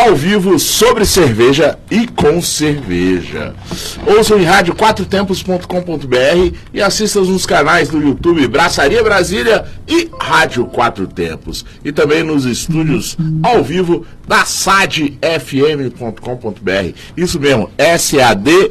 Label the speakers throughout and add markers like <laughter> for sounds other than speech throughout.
Speaker 1: ao vivo sobre cerveja e com cerveja. Ouçam em rádio quatrotempos.com.br e assistam nos canais do YouTube Braçaria Brasília e Rádio Quatro Tempos. E também nos estúdios ao vivo da sadfm.com.br. Isso mesmo, SADFM.com.br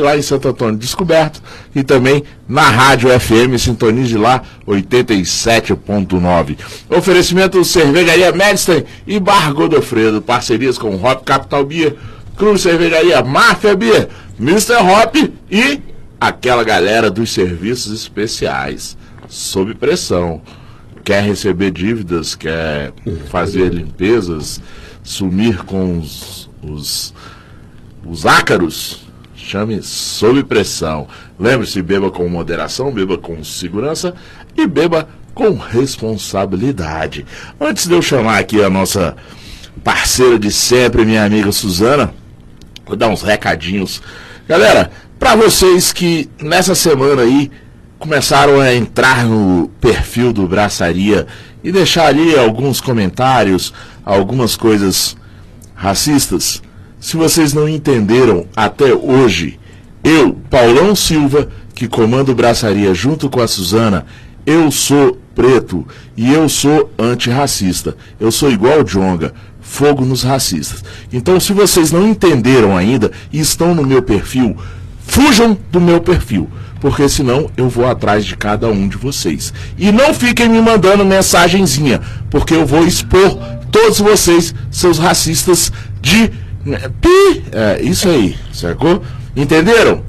Speaker 1: lá em Santo Antônio Descoberto e também na Rádio FM, sintonize lá 87.9. Oferecimento Cervejaria Medstein e Bar Godofredo, parcerias com Hop Capital Beer, Cruz Cervejaria Máfia Beer, Mr. Hop e aquela galera dos serviços especiais, sob pressão. Quer receber dívidas, quer fazer limpezas, sumir com os, os os ácaros, chame sob pressão. Lembre-se, beba com moderação, beba com segurança e beba com responsabilidade. Antes de eu chamar aqui a nossa parceira de sempre, minha amiga Suzana, vou dar uns recadinhos. Galera, para vocês que nessa semana aí começaram a entrar no perfil do Braçaria e deixar ali alguns comentários, algumas coisas racistas, se vocês não entenderam até hoje, eu, Paulão Silva, que comando braçaria junto com a Suzana, eu sou preto e eu sou antirracista. Eu sou igual o Jonga, fogo nos racistas. Então, se vocês não entenderam ainda e estão no meu perfil, fujam do meu perfil, porque senão eu vou atrás de cada um de vocês. E não fiquem me mandando mensagenzinha, porque eu vou expor todos vocês, seus racistas de Pi! É, isso aí, sacou? Entenderam?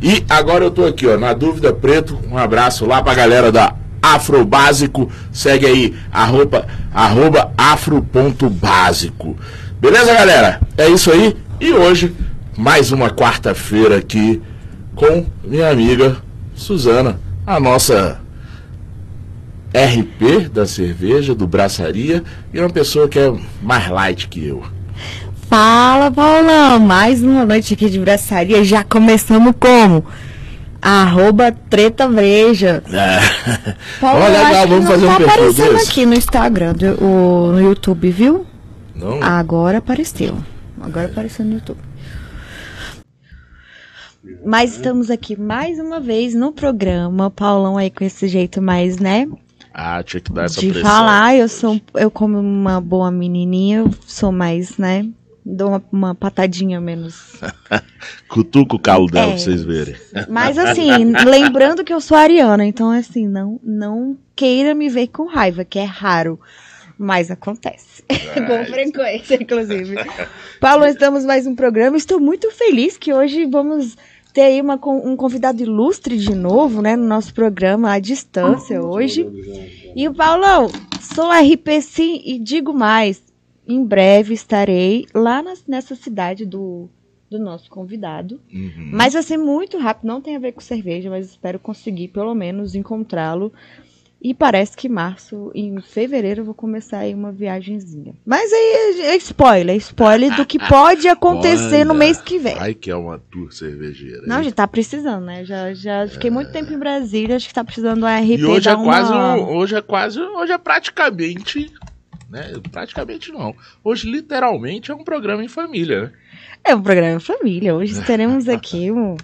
Speaker 1: E agora eu tô aqui, ó, na dúvida preto, um abraço lá pra galera da Afrobásico, segue aí, arroba, arroba afro.básico. Beleza, galera? É isso aí. E hoje, mais uma quarta-feira aqui com minha amiga Suzana, a nossa RP da cerveja, do braçaria, e uma pessoa que é mais light que eu.
Speaker 2: Fala, Paulão! Mais uma noite aqui de braçaria. Já começamos como? Arroba Treta Breja.
Speaker 1: É. Olha, legal, vamos fazer
Speaker 2: tá
Speaker 1: um
Speaker 2: aparecendo
Speaker 1: desse.
Speaker 2: aqui no Instagram, do- o, no YouTube, viu?
Speaker 1: Não?
Speaker 2: Agora apareceu. Agora apareceu no YouTube. Mas estamos aqui mais uma vez no programa. Paulão aí com esse jeito mais, né?
Speaker 1: Ah, tinha que dar essa
Speaker 2: de
Speaker 1: pressão.
Speaker 2: falar, eu sou eu como uma boa menininha, eu sou mais, né? Dou uma, uma patadinha menos. <laughs>
Speaker 1: Cutuca o calo dela
Speaker 2: É.
Speaker 1: pra vocês verem.
Speaker 2: Mas assim, lembrando que eu sou ariana, então assim, não não queira me ver com raiva, que é raro. Mas acontece. <laughs> com frequência, inclusive. <laughs> Paulo, estamos mais um programa. Estou muito feliz que hoje vamos ter aí uma, um convidado ilustre de novo, né? No nosso programa à distância hoje. E o Paulão, sou RP sim e digo mais. Em breve estarei lá nas- nessa cidade do, do nosso convidado.
Speaker 1: Uhum.
Speaker 2: Mas vai ser muito rápido, não tem a ver com cerveja, mas espero conseguir pelo menos encontrá-lo. E parece que março, em fevereiro, eu vou começar aí uma viagenzinha. Mas aí é spoiler, spoiler do que <laughs> pode acontecer no
Speaker 1: Olha,
Speaker 2: mês que vem.
Speaker 1: Ai, que é uma tour cervejeira.
Speaker 2: Não, a
Speaker 1: hein?
Speaker 2: gente tá precisando, né? Já, já fiquei muito tempo em Brasília, acho que tá precisando do RP
Speaker 1: E hoje é
Speaker 2: uma...
Speaker 1: quase, hoje é quase, hoje é praticamente, né? Praticamente não. Hoje literalmente é um programa em família, né?
Speaker 2: É um programa família. Hoje <laughs> teremos aqui um-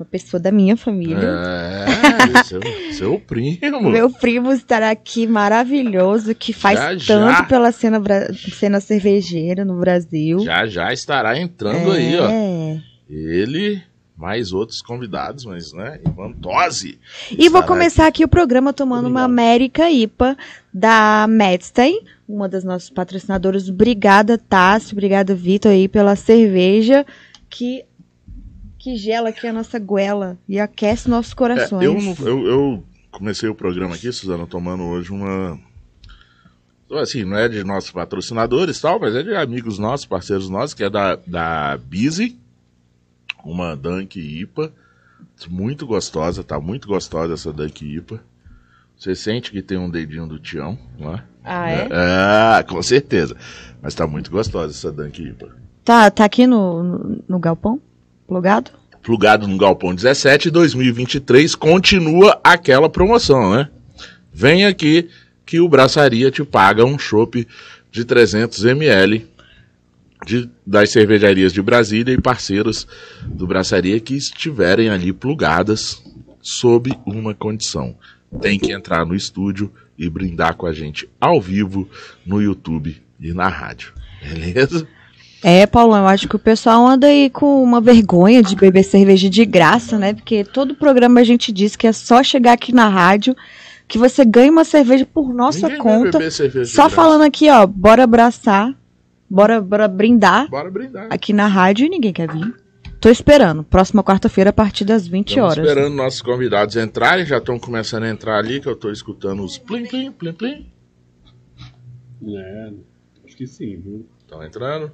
Speaker 2: uma pessoa da minha família.
Speaker 1: É, seu, seu primo.
Speaker 2: Meu primo estará aqui maravilhoso, que faz
Speaker 1: Já, já.
Speaker 2: tanto pela cena, cena cervejeira no Brasil.
Speaker 1: Já já estará entrando aí, ó.
Speaker 2: É.
Speaker 1: Ele, mais outros convidados, mas, né? Ivan Tosi.
Speaker 2: E vou começar aqui o programa tomando uma
Speaker 1: Obrigado.
Speaker 2: América IPA da Medstein, uma das nossas patrocinadoras. Obrigada, Tássio. Obrigada, Vitor, aí, pela cerveja que, que gela aqui a nossa goela e aquece nossos
Speaker 1: É,
Speaker 2: corações.
Speaker 1: eu, não- eu, eu comecei o programa aqui, Suzana, tomando hoje uma assim, não é de nossos patrocinadores e tal, mas é de amigos nossos, parceiros nossos, que é da, da Busy, uma Dunk IPA, muito gostosa, tá muito gostosa essa Dunk IPA. Você sente que tem um dedinho do Tião lá?
Speaker 2: Ah, é?
Speaker 1: Ah, com certeza. Mas tá muito gostosa essa Dunk IPA.
Speaker 2: Tá, tá aqui no, no, no galpão? Plugado?
Speaker 1: Plugado no Galpão 17, 2023, continua aquela promoção, né? Vem aqui que o Braçaria te paga um chopp de 300 ml de, das cervejarias de Brasília e parceiros do Braçaria que estiverem ali plugadas sob uma condição. Tem que entrar no estúdio e brindar com a gente ao vivo no YouTube e na rádio. Beleza?
Speaker 2: É, Paulo, eu acho que o pessoal anda aí com uma vergonha de beber cerveja de graça, né? Porque todo programa a gente diz que é só chegar aqui na rádio que você ganha uma cerveja por nossa
Speaker 1: Ninguém
Speaker 2: conta.
Speaker 1: beber cerveja de
Speaker 2: Só
Speaker 1: graça.
Speaker 2: falando aqui, ó, bora abraçar, bora, bora brindar
Speaker 1: Bora brindar.
Speaker 2: aqui na rádio e ninguém quer vir. Tô esperando. Próxima quarta-feira, a partir das 20
Speaker 1: Estamos
Speaker 2: horas.
Speaker 1: esperando nossos convidados entrarem, já estão começando a entrar ali, que eu estou escutando os plim, plim, plim, plim.
Speaker 3: É, acho que sim, viu?
Speaker 1: Estão entrando.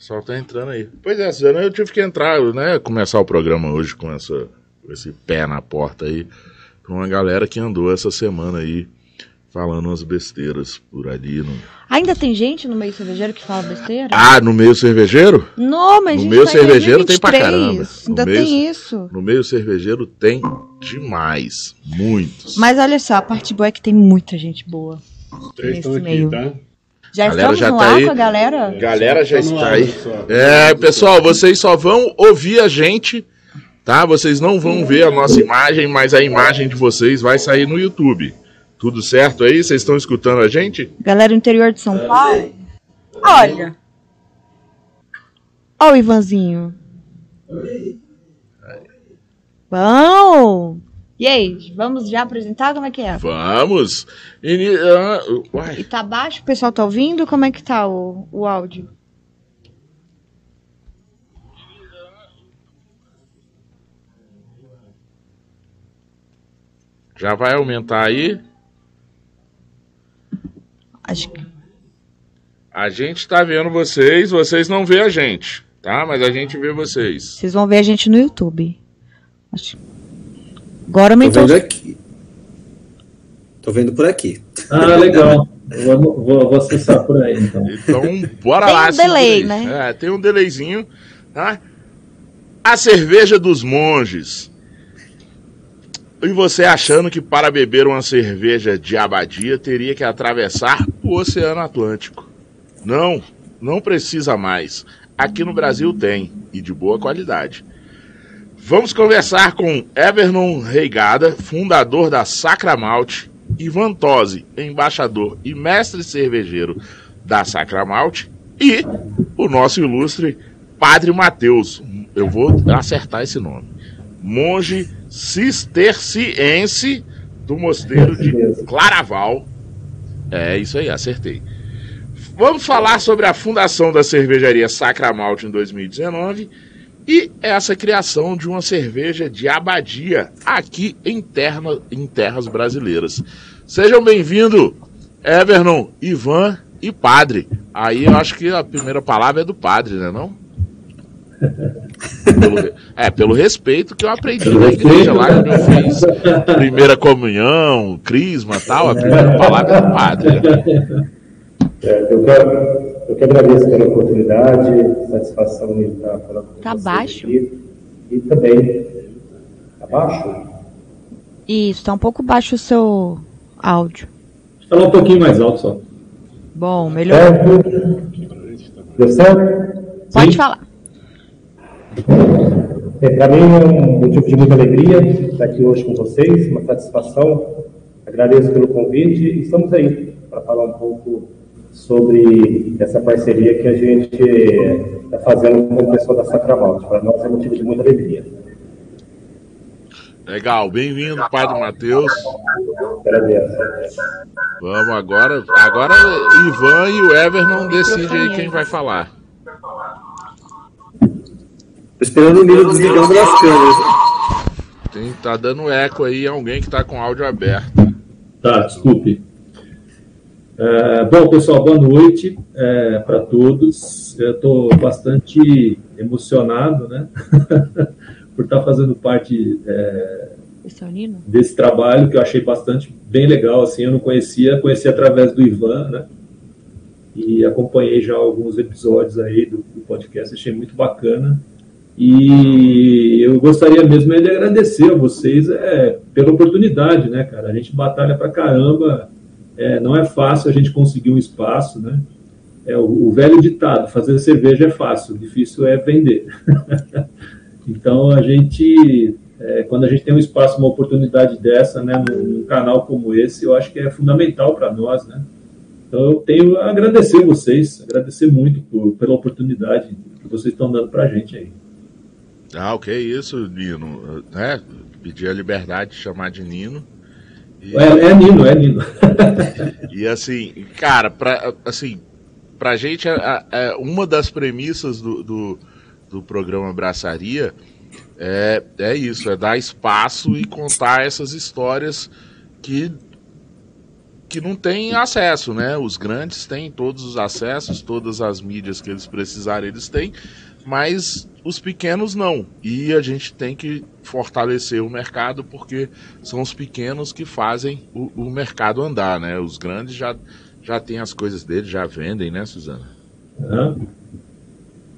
Speaker 1: Pessoal tá entrando aí. Pois é, Suzana, eu tive que entrar, né? Começar o programa hoje com, essa, com esse pé na porta aí. Pra uma galera que andou essa semana aí falando umas besteiras por ali. No...
Speaker 2: Ainda tem gente no meio cervejeiro que fala besteira?
Speaker 1: Ah, no meio cervejeiro?
Speaker 2: Não, mas
Speaker 1: no meio
Speaker 2: tá
Speaker 1: cervejeiro tem pra
Speaker 2: 2023.
Speaker 1: caramba. No
Speaker 2: Ainda
Speaker 1: meio-
Speaker 2: tem isso.
Speaker 1: No meio cervejeiro tem demais. Muitos.
Speaker 2: Mas olha só, a parte boa é que tem muita gente boa.
Speaker 3: Os três estão aqui,
Speaker 2: meio.
Speaker 3: tá?
Speaker 2: Já
Speaker 1: Galera
Speaker 2: estamos
Speaker 1: já
Speaker 2: no
Speaker 1: tá
Speaker 2: ar
Speaker 1: aí.
Speaker 2: com a galera?
Speaker 1: Galera já
Speaker 3: Tá
Speaker 1: está
Speaker 3: ar,
Speaker 1: aí.
Speaker 3: só.
Speaker 1: É, pessoal, vocês só vão ouvir a gente, tá? Vocês não vão ver a nossa imagem, mas a imagem de vocês vai sair no YouTube. Tudo certo aí? Vocês estão escutando a gente?
Speaker 2: Galera do interior de São Paulo. Olha. Ó o Ivanzinho. Bom. E aí, vamos já apresentar como é que é?
Speaker 1: Vamos! Ini- ah, uai,
Speaker 2: E tá baixo? O pessoal tá ouvindo? Como é que tá o, o áudio?
Speaker 1: já vai aumentar aí.
Speaker 2: Acho que.
Speaker 1: A gente tá vendo vocês, vocês não vê a gente, tá? Mas a gente vê vocês.
Speaker 2: Vocês vão ver a gente no YouTube. Acho... Agora
Speaker 4: Tô
Speaker 2: aumentou.
Speaker 4: vendo aqui. Tô vendo por aqui.
Speaker 5: Ah, <laughs> legal. Vou, vou, vou acessar por aí, então.
Speaker 1: Então, bora
Speaker 2: Tem
Speaker 1: lá.
Speaker 2: um
Speaker 1: segura
Speaker 2: delay, né?
Speaker 1: É, tem um delayzinho, tá? A cerveja dos monges. E você achando que para beber uma cerveja de abadia teria que atravessar o Oceano Atlântico. Não, não precisa mais. Aqui no Brasil tem, e de boa qualidade. Vamos conversar com Evernon Reigada, fundador da Sacra Malte, Ivan Tosi, embaixador e mestre cervejeiro da Sacra Malte, e o nosso ilustre Padre Mateus. Eu vou acertar esse nome. Monge cisterciense do mosteiro de Claraval. É isso aí, acertei. Vamos falar sobre a fundação da cervejaria Sacra Malte em 2019 e essa criação de uma cerveja de abadia aqui em, terra, em terras brasileiras. Sejam bem-vindos, Evernon, Ivan e Padre. Aí eu acho que a primeira palavra é do Padre, né não? Pelo- é, pelo respeito que eu aprendi na igreja lá quando eu fiz primeira comunhão, crisma e tal, a primeira palavra é do Padre. né?
Speaker 5: É, eu, quero, eu que agradeço pela oportunidade, satisfação de estar falando com
Speaker 2: Tá baixo?
Speaker 5: aqui. E também. Tá baixo?
Speaker 2: Isso, tá um pouco baixo o seu áudio.
Speaker 5: Fala um pouquinho mais alto só.
Speaker 2: Bom, melhor.
Speaker 5: Certo? Deu certo?
Speaker 2: Pode
Speaker 5: Sim?
Speaker 2: falar.
Speaker 5: É, Para mim é um motivo de muita alegria estar aqui hoje com vocês, uma satisfação. Agradeço pelo convite e estamos aí para falar um pouco sobre essa parceria que a gente está fazendo com o pessoal da Sacramalte. Para nós é motivo de muita alegria.
Speaker 1: Legal, bem-vindo, Padre Mateus.
Speaker 5: Agradeço.
Speaker 1: Vamos agora. Agora Ivan e o Ever não decidem aí quem vai falar.
Speaker 4: Tô esperando o Nilo desligando das câmeras.
Speaker 1: Tem, tá dando eco aí alguém que tá com áudio aberto.
Speaker 5: Tá, desculpe.
Speaker 6: É, bom, pessoal, boa noite é, para todos. Eu estou bastante emocionado, né, <laughs> por estar fazendo parte é, desse trabalho que eu achei bastante bem legal. Assim, eu não conhecia, conheci através do Ivan, né, e acompanhei já alguns episódios aí do, do podcast. Achei muito bacana. E eu gostaria mesmo de agradecer a vocês é, pela oportunidade, né, cara? A gente batalha para caramba é, não é fácil a gente conseguir um espaço, né? É o, o velho ditado: fazer cerveja é fácil, difícil é vender. <laughs> então a gente, é, quando a gente tem um espaço, uma oportunidade dessa, né, num, canal como esse, eu acho que é fundamental para nós, né? Então eu tenho a agradecer vocês, agradecer muito por, pela oportunidade que vocês estão dando para a gente aí.
Speaker 1: Ah, o que é isso, Nino? É, pedir a liberdade de chamar de Nino.
Speaker 6: É, é Nino, é Nino. <laughs>
Speaker 1: e assim, cara, pra, assim, pra gente, é, é uma das premissas do, do, do programa Braçaria é, é isso, é dar espaço e contar essas histórias que que não tem acesso, né? Os grandes têm todos os acessos, todas as mídias que eles precisarem, eles têm, mas os pequenos não. E a gente tem que fortalecer o mercado porque são os pequenos que fazem o, o mercado andar, né? Os grandes já, já têm as coisas deles, já vendem, né, Suzana?
Speaker 2: Uhum.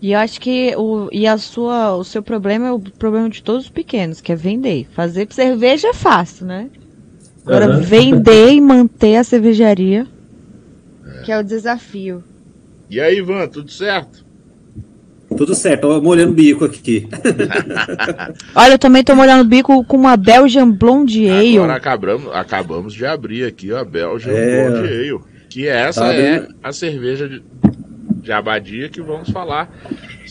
Speaker 2: E eu acho que o, e a sua, o seu problema é o problema de todos os pequenos, que é vender. Fazer cerveja é fácil, né? Agora, uhum. vender e manter a cervejaria, é. que é o desafio.
Speaker 1: E aí, Ivan, tudo certo?
Speaker 4: Tudo certo, tô molhando o bico aqui. <laughs>
Speaker 2: Olha, eu também tô molhando o bico com uma Belgian Blonde Ale.
Speaker 1: Agora acabamos, acabamos de abrir aqui a Belgian é... Blonde Ale. Que essa tá é a cerveja de, de abadia que vamos falar.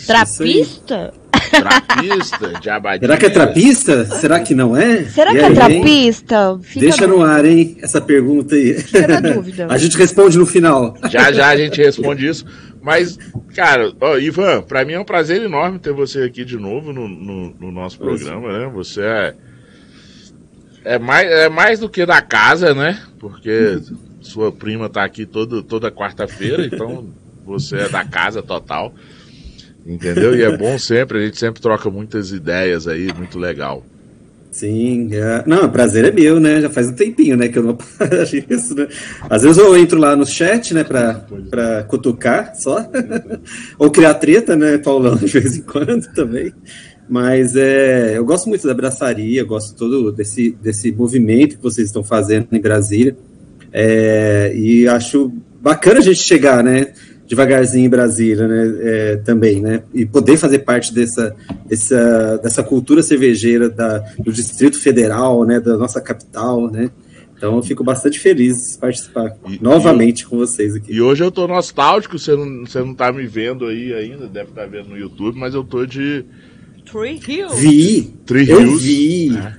Speaker 2: Trapista?
Speaker 1: Trapista, de abadia.
Speaker 4: Será que é trapista? Será que não é?
Speaker 2: Será e que é aí, é trapista?
Speaker 4: Deixa no ar, hein, essa pergunta aí. Fica na dúvida. <laughs> a gente responde no final.
Speaker 1: Já já a gente responde isso. Mas, cara, ó, Ivan, para mim é um prazer enorme ter você aqui de novo no, no, no nosso programa, né? Você é, é, mais, é mais do que da casa, né? Porque sua prima tá aqui todo, toda quarta-feira, então você é da casa total. Entendeu? E é bom sempre, a gente sempre troca muitas ideias aí, muito legal.
Speaker 4: Sim, é... não, o prazer é meu, né? Já faz um tempinho, né, que eu não <laughs> isso, né? Às vezes eu entro lá no chat, né, pra, pra cutucar só, <laughs> ou criar treta, né, Paulão, de vez em quando também. Mas é, eu gosto muito da braçaria, gosto todo desse, desse movimento que vocês estão fazendo em Brasília. É, e acho bacana a gente chegar, né? Devagarzinho em Brasília, né, é, também, né, e poder fazer parte dessa, dessa, dessa cultura cervejeira da, do Distrito Federal, né, da nossa capital, né, então eu fico bastante feliz de participar e, novamente e, com vocês aqui.
Speaker 1: E hoje eu tô nostálgico, você não, você não tá me vendo aí ainda, deve estar tá vendo no YouTube, mas eu tô de
Speaker 2: Tree Hills.
Speaker 4: Vi. Tree eu Hills. vi. É,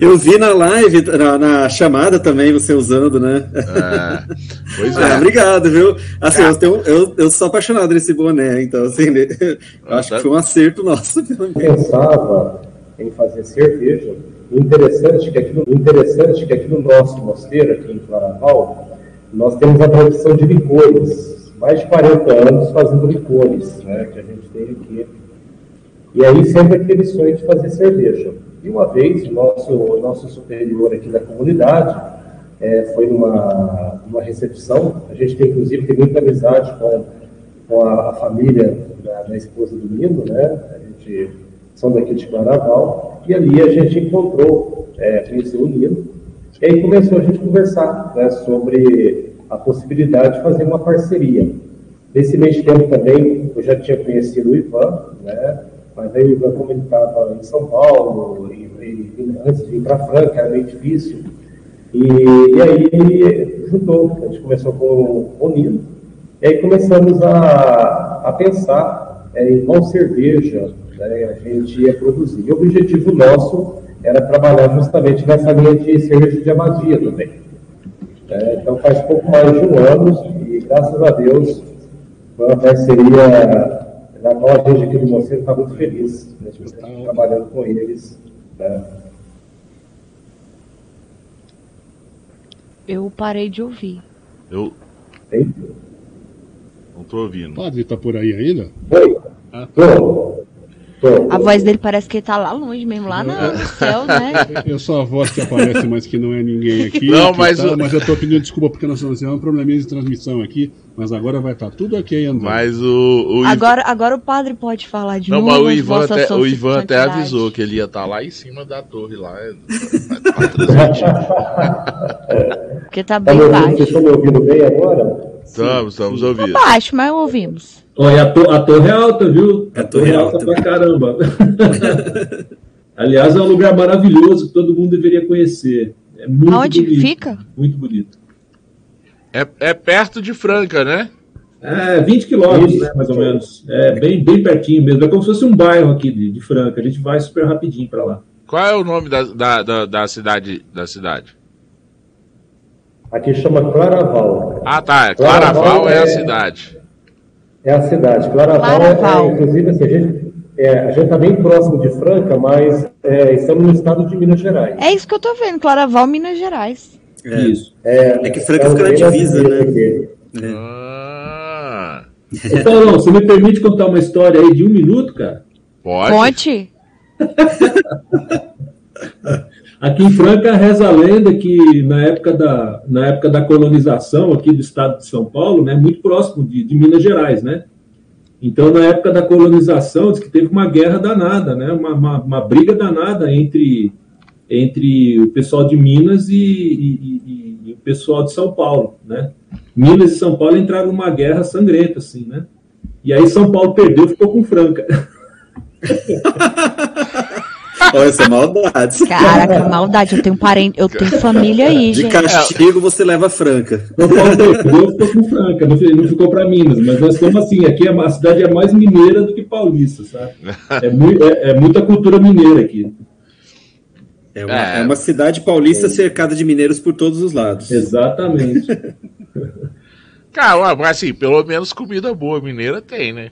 Speaker 4: <laughs> eu vi na live, na, na, chamada também, você usando, né? É, pois <laughs> ah, é. obrigado, viu? Assim, eu, tenho, eu, eu sou apaixonado nesse boné, então, assim, eu acho que foi um acerto nosso.
Speaker 5: Eu pensava em fazer cerveja. Interessante que aqui no, interessante que aqui no nosso mosteiro, aqui em Claraval, nós temos a produção de licores. Mais de 40 anos fazendo licores, né? Que a gente tem aqui e aí sempre aquele sonho de fazer cerveja. E uma vez, o nosso, nosso superior aqui da comunidade é, foi numa, numa recepção, a gente tem inclusive tem muita amizade com, com a, a família da, da, esposa do Nino, né? A gente são daqui de Claraval, e ali a gente encontrou, é, conheceu o Nino, e aí começou a gente conversar né, sobre a possibilidade de fazer uma parceria. Nesse de tempo também, eu já tinha conhecido o Ivan, né? Mas aí como ele estava em São Paulo, e, e, antes de ir para Franca, era meio difícil. E, e aí juntou, a gente começou com o Nino, e aí começamos a, a pensar é, em qual cerveja né, a gente ia produzir. E o objetivo nosso era trabalhar justamente nessa linha de cerveja de amadia também. É, então faz pouco mais de um ano e graças a Deus foi uma parceria na qual a gente aqui do Moceiro está muito feliz, né, de estar trabalhando com eles. Né.
Speaker 2: Eu parei de ouvir.
Speaker 1: Eu. Não tô ouvindo.
Speaker 3: O padre tá por aí ainda?
Speaker 5: Oi. Ah. Tô.
Speaker 2: A voz dele parece que ele tá lá longe mesmo, lá no é. céu, né? <laughs>
Speaker 3: Eu sou a voz que aparece, mas que não é ninguém aqui.
Speaker 1: Não, mas,
Speaker 3: tá, o... mas eu tô pedindo desculpa porque nós temos um probleminha de transmissão aqui, mas agora vai estar tá tudo ok, André.
Speaker 1: Mas o,
Speaker 2: o agora, agora o padre pode falar de
Speaker 1: não,
Speaker 2: novo.
Speaker 1: Não, mas o Ivan, até, o Ivan até avisou que ele ia estar tá lá em cima da torre lá. É,
Speaker 2: porque tá bem baixo.
Speaker 5: Vocês estão me ouvindo bem agora?
Speaker 1: Estamos, estamos ouvindo.
Speaker 2: Tá baixo, mas ouvimos.
Speaker 6: Olha, a, to a torre é alta, viu? A, a torre, é alta, alta pra caramba. <laughs> Aliás, é um lugar maravilhoso que todo mundo deveria conhecer. É muito
Speaker 2: Onde
Speaker 6: bonito,
Speaker 2: fica?
Speaker 6: Muito bonito.
Speaker 1: É, é perto de Franca, né?
Speaker 6: É, 20 quilômetros, né, mais ou menos. É bem, bem pertinho mesmo. É como se fosse um bairro aqui de, de Franca. A gente vai super rapidinho para lá.
Speaker 1: Qual é o nome da, da, da, da, cidade, da cidade?
Speaker 5: Aqui chama Claraval.
Speaker 1: Ah, tá. Claraval, Claraval é, é a cidade.
Speaker 5: É a cidade. Claraval, Claraval. É, inclusive, assim, a gente é, está bem próximo de Franca, mas é, estamos no estado de Minas Gerais.
Speaker 2: É isso que eu estou vendo, Claraval, Minas Gerais.
Speaker 4: É, isso. É, é que Franca fica na divisa, né?
Speaker 6: É. Ah. Então, você me permite contar uma história aí de um minuto, cara?
Speaker 1: Pode.
Speaker 2: Conte. <laughs>
Speaker 6: Aqui em Franca reza a lenda que na época da, na época da colonização aqui do estado de São Paulo, né, muito próximo de, de Minas Gerais, né? Então, na época da colonização, diz que teve uma guerra danada, né? uma, uma, uma briga danada entre, entre o pessoal de Minas e, e, e, e, o pessoal de São Paulo. Né? Minas e São Paulo entraram numa guerra sangrenta, assim, né? E aí São Paulo perdeu ficou com Franca. <laughs>
Speaker 4: Olha, essa é maldade.
Speaker 2: Caraca, maldade. Eu tenho parente, eu tenho família aí,
Speaker 4: De
Speaker 2: gente.
Speaker 4: castigo você leva Franca.
Speaker 6: Não ficou com Franca, não, ficou para Minas, mas nós estamos assim, aqui é a cidade é mais mineira do que paulista, sabe? É, muito, é, é muita cultura mineira aqui.
Speaker 4: É uma, é. é uma cidade paulista cercada de mineiros por todos os lados.
Speaker 6: Exatamente. <laughs>
Speaker 1: Cara, assim, pelo menos comida boa mineira tem, né?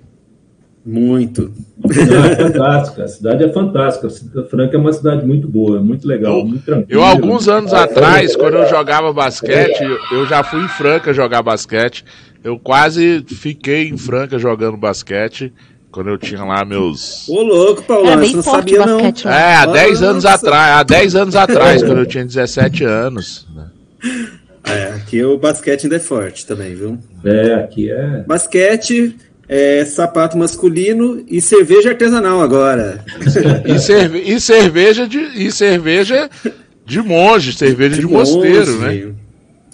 Speaker 4: Muito.
Speaker 6: é fantástica, a cidade é fantástica. Franca é uma cidade muito boa, muito legal,
Speaker 1: eu,
Speaker 6: muito tranquila.
Speaker 1: Eu, alguns anos atrás, quando eu jogava basquete, eu já fui em Franca jogar basquete. Eu quase fiquei em Franca jogando basquete. Quando eu tinha lá meus.
Speaker 4: Ô, louco, Paulo, é você não sabia, não.
Speaker 1: É, há 10 anos atrás. Há 10 anos atrás, quando eu tinha 17 anos.
Speaker 4: É, aqui o basquete ainda é forte também, viu?
Speaker 6: É, aqui é.
Speaker 4: Basquete, é, sapato masculino e cerveja artesanal agora.
Speaker 1: e, cerve e, cerveja de e cerveja de monge, cerveja de, de mosteiro, né?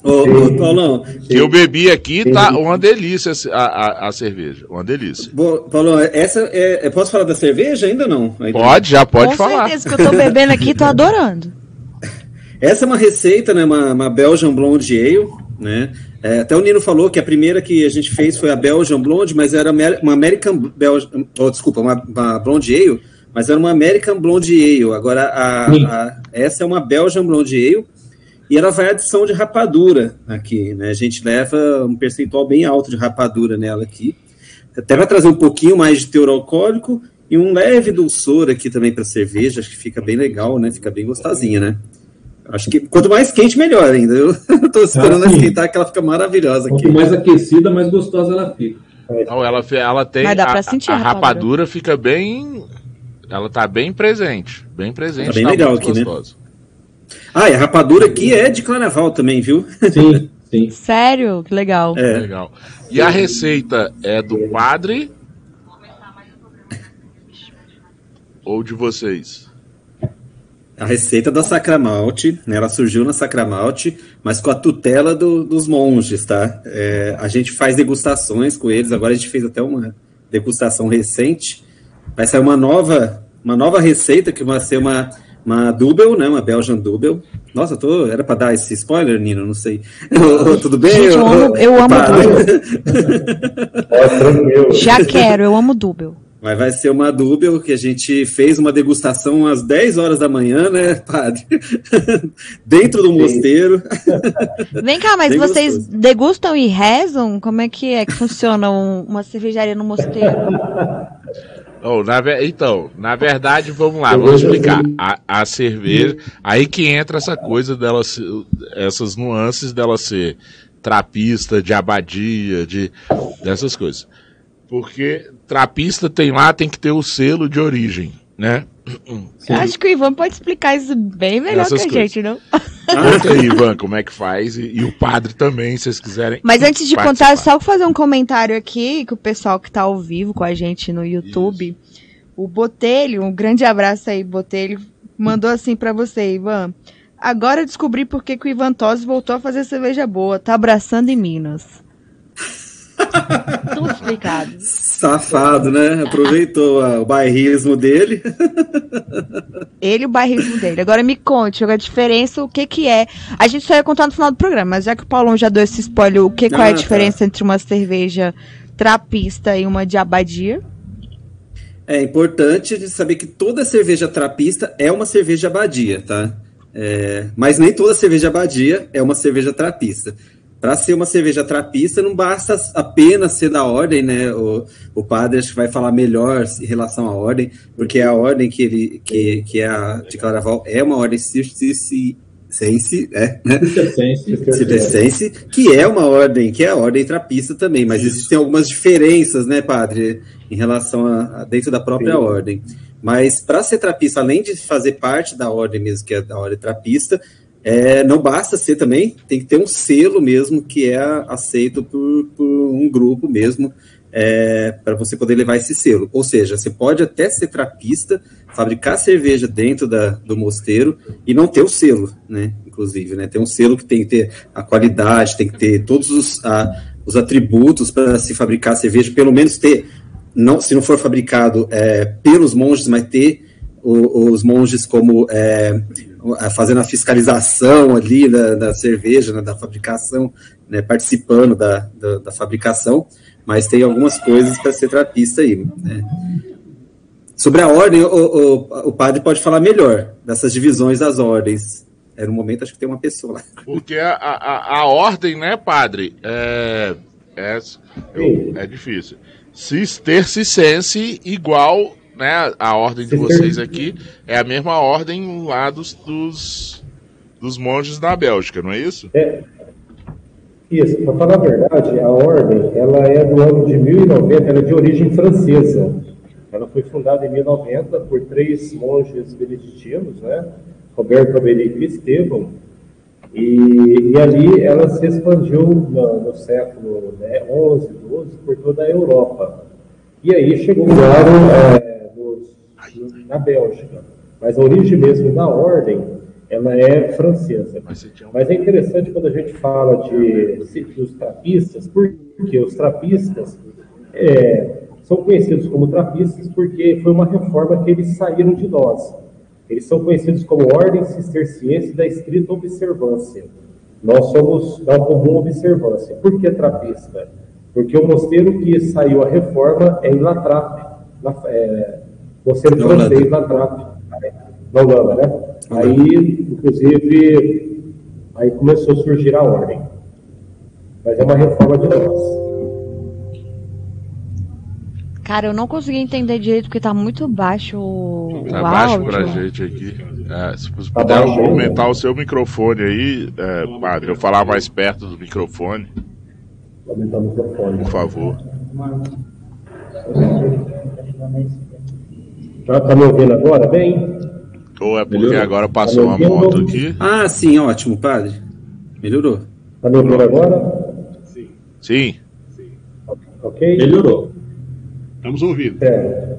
Speaker 4: Ô, ô, Paulão.
Speaker 1: Que eu bebi aqui, tá uma delícia a, a, a cerveja. Uma delícia.
Speaker 4: Bom, Paulão, essa é. Posso falar da cerveja ainda não?
Speaker 1: Ainda pode, já pode
Speaker 2: Com
Speaker 1: falar.
Speaker 2: Com certeza que eu tô bebendo aqui, tô adorando. <laughs>
Speaker 4: Essa é uma receita, né? Uma, uma Belgian Blonde Ale, né? É, até o Nino falou que a primeira que a gente fez foi a Belgian Blonde, mas era uma American Belgian, oh, desculpa, uma, uma Blonde Ale, mas era uma American Blonde Ale. Agora a, a, essa é uma Belgian Blonde Ale e ela vai adição de rapadura aqui, né? A gente leva um percentual bem alto de rapadura nela aqui. Até vai trazer um pouquinho mais de teor alcoólico e um leve dulçor aqui também para cerveja, acho que fica bem legal, né? Fica bem gostosinha, né? Acho que quanto mais quente, melhor ainda. <laughs> Eu tô esperando ah, esquentar, que ela fica maravilhosa.
Speaker 6: Quanto aqui. mais aquecida, mais gostosa ela fica.
Speaker 1: Não, ela, ela tem. Mas dá pra a, sentir a, a rapadura fica bem. Ela tá bem presente. Bem presente. Tá
Speaker 4: bem tá legal aqui, né? gostosa. né? Ah, e a rapadura aqui é de carnaval também, viu?
Speaker 6: Sim, sim. <laughs>
Speaker 2: Sério? Que legal.
Speaker 1: É. Legal. E a receita é do padre? Ou de vocês?
Speaker 4: A receita da Sacramalte, né, ela surgiu na Sacramalte, mas com a tutela do, dos monges, tá? É, a gente faz degustações com eles, agora a gente fez até uma degustação recente. Vai sair uma nova, uma nova receita que vai ser uma, uma double, né, uma Belgian double. Nossa, tô, era para dar esse spoiler, Nino? Não sei. <laughs> Tudo bem?
Speaker 2: Gente, eu amo, eu amo double. <laughs> Já quero, eu amo double.
Speaker 4: Mas vai ser uma dúbia que a gente fez uma degustação às 10 horas da manhã, né, padre? <laughs> Dentro do mosteiro. <laughs>
Speaker 2: Vem cá, mas Bem vocês gostoso. degustam e rezam? Como é que é que funciona uma cervejaria no mosteiro? <laughs>
Speaker 1: Oh, na, então, na verdade, vamos lá, vamos explicar. A, a, cerveja, aí que entra essa coisa dela, essas nuances dela ser trapista, de abadia, de dessas coisas. Porque trapista tem lá, tem que ter o selo de origem, né?
Speaker 2: Eu acho que o Ivan pode explicar isso bem melhor Essas que a coisas. gente, não?
Speaker 1: Conta aí, Ivan, como é que faz. E, e, o padre também, se vocês quiserem.
Speaker 2: Mas antes de participar. contar, só fazer um comentário aqui, que o pessoal que tá ao vivo com a gente no YouTube, isso. o Botelho, um grande abraço aí, Botelho, mandou assim para você, Ivan. Agora descobri por que, que o Ivan Tosi voltou a fazer cerveja boa. Tá abraçando em Minas. <laughs> Tudo explicado.
Speaker 4: Safado, né? Aproveitou o bairrismo dele. <laughs>
Speaker 2: Ele e o bairrismo dele. Agora me conte a diferença, o que que é. A gente só ia contar no final do programa, mas já que o Paulão já deu esse spoiler, o que ah, qual é a ah, tá. diferença tá. entre uma cerveja trapista e uma de abadia?
Speaker 4: É importante de saber que toda cerveja trapista é uma cerveja abadia, tá? É, mas nem toda cerveja abadia é uma cerveja trapista. Para ser uma cerveja trapista, não basta apenas ser da ordem, né? O, o padre acho que vai falar melhor em relação à ordem, porque a ordem que ele que, que é a de Claraval é uma ordem circense, é, né? <laughs> Circense, que é uma ordem, que é a ordem trapista também, mas existem algumas diferenças, né, padre, em relação a, a dentro da própria Sim. ordem. Mas para ser trapista, além de fazer parte da ordem mesmo, que é da ordem trapista, é, não basta ser também, tem que ter um selo mesmo que é aceito por, por um grupo mesmo é, para você poder levar esse selo. Ou seja, você pode até ser trapista, fabricar cerveja dentro da, do mosteiro e não ter o selo, né? Inclusive, né? Tem um selo que tem que ter a qualidade, tem que ter todos os, a, os atributos para se fabricar cerveja, pelo menos ter, não, se não for fabricado é, pelos monges, mas ter os monges como é, fazendo a fiscalização ali da, da cerveja, né, da fabricação, né, participando da, da, da, fabricação, mas tem algumas coisas para ser trapista aí. Né. Sobre a ordem, o, o, o, padre pode falar melhor dessas divisões das ordens. É no momento, acho que tem uma pessoa lá.
Speaker 1: Porque a, a, a ordem, né, padre, é, é, é difícil. Cistercicense igual né, a ordem de vocês aqui é a mesma ordem lá dos, dos, dos monges da Bélgica, não é isso? É.
Speaker 5: Isso, para falar a verdade, a ordem ela é do ano de 1090, ela é de origem francesa. Ela foi fundada em 1090 por três monges beneditinos, né? Roberto, Alberico e Estevão. E, e, ali ela se expandiu no, no século né, 11, 12 por toda a Europa. E aí chegou o ano é, na Bélgica. Mas a origem mesmo da ordem, ela é francesa. Mas é interessante quando a gente fala de, dos trapistas, porque os trapistas é, são conhecidos como trapistas porque foi uma reforma que eles saíram de nós. Eles são conhecidos como Ordem Cisterciense da Estrita Observância. Nós somos da comum observância. Por que trapista? Porque o mosteiro que saiu a reforma é em Latrape, na, é, você é francês na TRAP, na Holanda, né? Aí, inclusive, aí começou a surgir a ordem. Mas é uma reforma de nós.
Speaker 2: Cara, eu não consegui entender direito porque tá muito baixo o,
Speaker 1: tá o baixo áudio. pra gente aqui. É, se você tá puder aumentar o seu microfone aí, é, padre, eu falar mais perto do microfone.
Speaker 5: Aumentar o microfone.
Speaker 1: Por favor.
Speaker 5: Tá, tá me ouvindo agora bem?
Speaker 1: Ou é porque Melhorou? agora passou tá uma moto aqui?
Speaker 4: Ah, sim, ótimo, padre. Melhorou.
Speaker 5: Tá me ouvindo agora?
Speaker 1: Sim. Sim.
Speaker 5: Ok? Melhorou.
Speaker 3: Estamos ouvindo.
Speaker 5: É.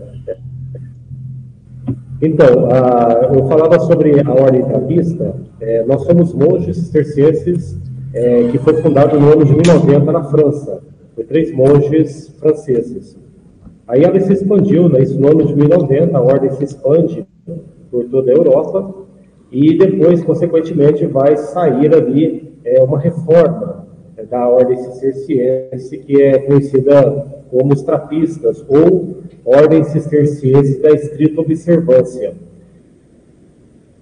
Speaker 5: Então, eu falava sobre a Ordem Trapista. É, nós somos monges cistercienses é, que foi fundado no ano de 1090 na França. Foi três monges franceses. Aí ela se expandiu, né? isso no ano de 1090, a ordem se expande por toda a Europa e depois, consequentemente, vai sair ali é, uma reforma é, da ordem cisterciense que é conhecida como os trapistas ou ordem cisterciense da estrita observância.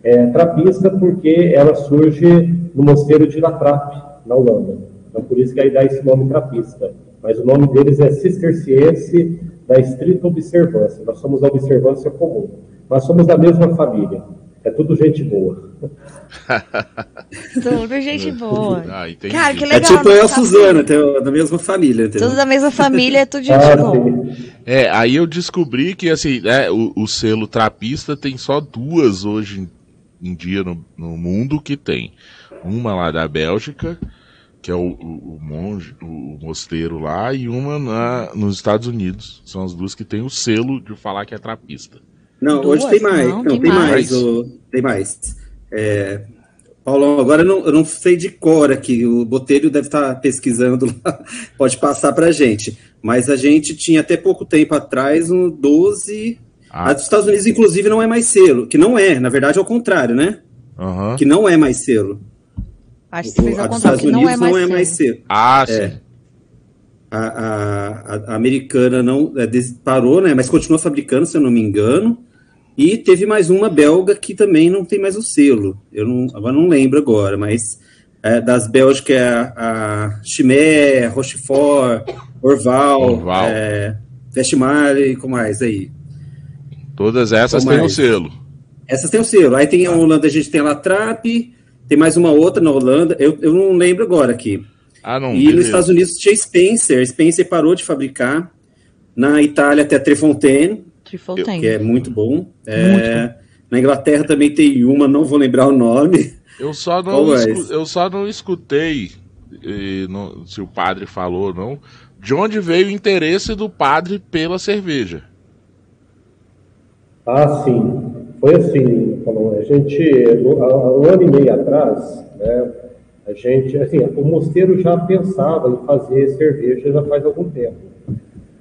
Speaker 5: É, trapista porque ela surge no mosteiro de La Trappe, na Holanda. Então, por isso que aí dá esse nome trapista. Mas o nome deles é cisterciense da estrita observância. Nós somos a observância comum. Nós somos da mesma família. é tudo gente boa. <laughs>
Speaker 2: tudo gente boa. Ah, Cara, que
Speaker 4: legal. É tipo eu e a Suzana, da mesma família.
Speaker 2: Entendeu? Tudo da mesma família, é tudo <laughs> gente ah, boa.
Speaker 1: É, aí eu descobri que assim, né, o, o, selo trapista tem só duas hoje em, em dia no, no, mundo que tem. Uma lá da Bélgica, que é o, o, o monge, o mosteiro lá, e uma na, nos Estados Unidos. São as duas que tem o selo de falar que é trapista.
Speaker 4: Não, Duas? hoje tem mais. Não, não tem, tem, mais. mais o, tem mais. É, Paulo, agora eu não, eu não sei de cor aqui. O Botelho deve estar pesquisando lá. <laughs> Pode passar para a gente. Mas a gente tinha até pouco tempo atrás um 12. Ah. A dos Estados Unidos, inclusive, não é mais selo. Que não é, na verdade, é o contrário, né?
Speaker 1: Uhum.
Speaker 4: Que não é mais selo.
Speaker 2: Acho que fez ao contrário, Estados Unidos não é mais, não é mais selo.
Speaker 1: Ah, sim. É
Speaker 4: a, a, a, americana não é, parou, né? Mas continua fabricando, se eu não me engano. E teve mais uma belga que também não tem mais o selo. Eu não, agora não lembro agora, mas é, das Bélgicas é a, a Chimé, Rochefort, Orval, Orval. É, e com mais aí.
Speaker 1: Todas essas têm o selo.
Speaker 4: Essas têm o selo. Aí tem a Holanda, a gente tem a Latrap, tem mais uma outra na Holanda. Eu, eu não lembro agora aqui.
Speaker 1: Ah, não,
Speaker 4: e beleza. nos Estados Unidos tinha Spencer. Spencer parou de fabricar. Na Itália até Trefontaine, que é muito bom. É, muito bom. Na Inglaterra também tem uma, não vou lembrar o nome.
Speaker 1: Eu só não, escu eu só não escutei não, se o padre falou ou não. De onde veio o interesse do padre pela cerveja?
Speaker 5: Ah, sim. Foi assim, a gente, há um ano e meio atrás, né, a gente, assim, o mosteiro já pensava em fazer cerveja já faz algum tempo.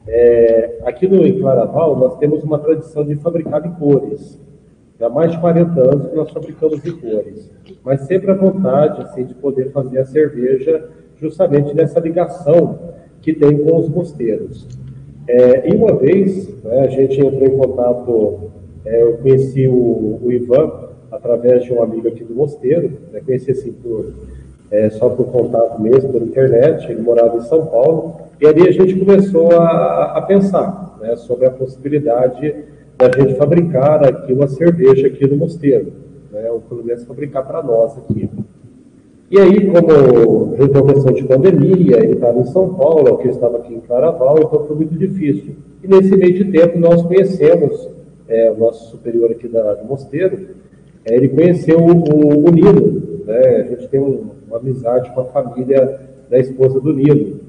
Speaker 5: É, aqui no em Claraval, nós temos uma tradição de fabricar licores. Há mais de 40 anos que nós fabricamos licores. Mas sempre a vontade assim, de poder fazer a cerveja justamente nessa ligação que tem com os mosteiros. É, e uma vez, né, a gente entrou em contato, é, eu conheci o, o, Ivan através de um amigo aqui do mosteiro, né, conheci assim por é, só por contato mesmo, pela internet, ele morava em São Paulo, e ali a gente começou a, a pensar né, sobre a possibilidade da gente fabricar aqui uma cerveja aqui no mosteiro, né, ou pelo menos fabricar para nós aqui. E aí, como resolveu a questão de pandemia, ele estava em São Paulo, eu estava aqui em Claraval, então foi muito difícil. E nesse meio de tempo nós conhecemos é, o nosso superior aqui da, do mosteiro, é, ele conheceu o, o, o Nilo, né, a gente tem um, uma amizade com a família da esposa do Nilo.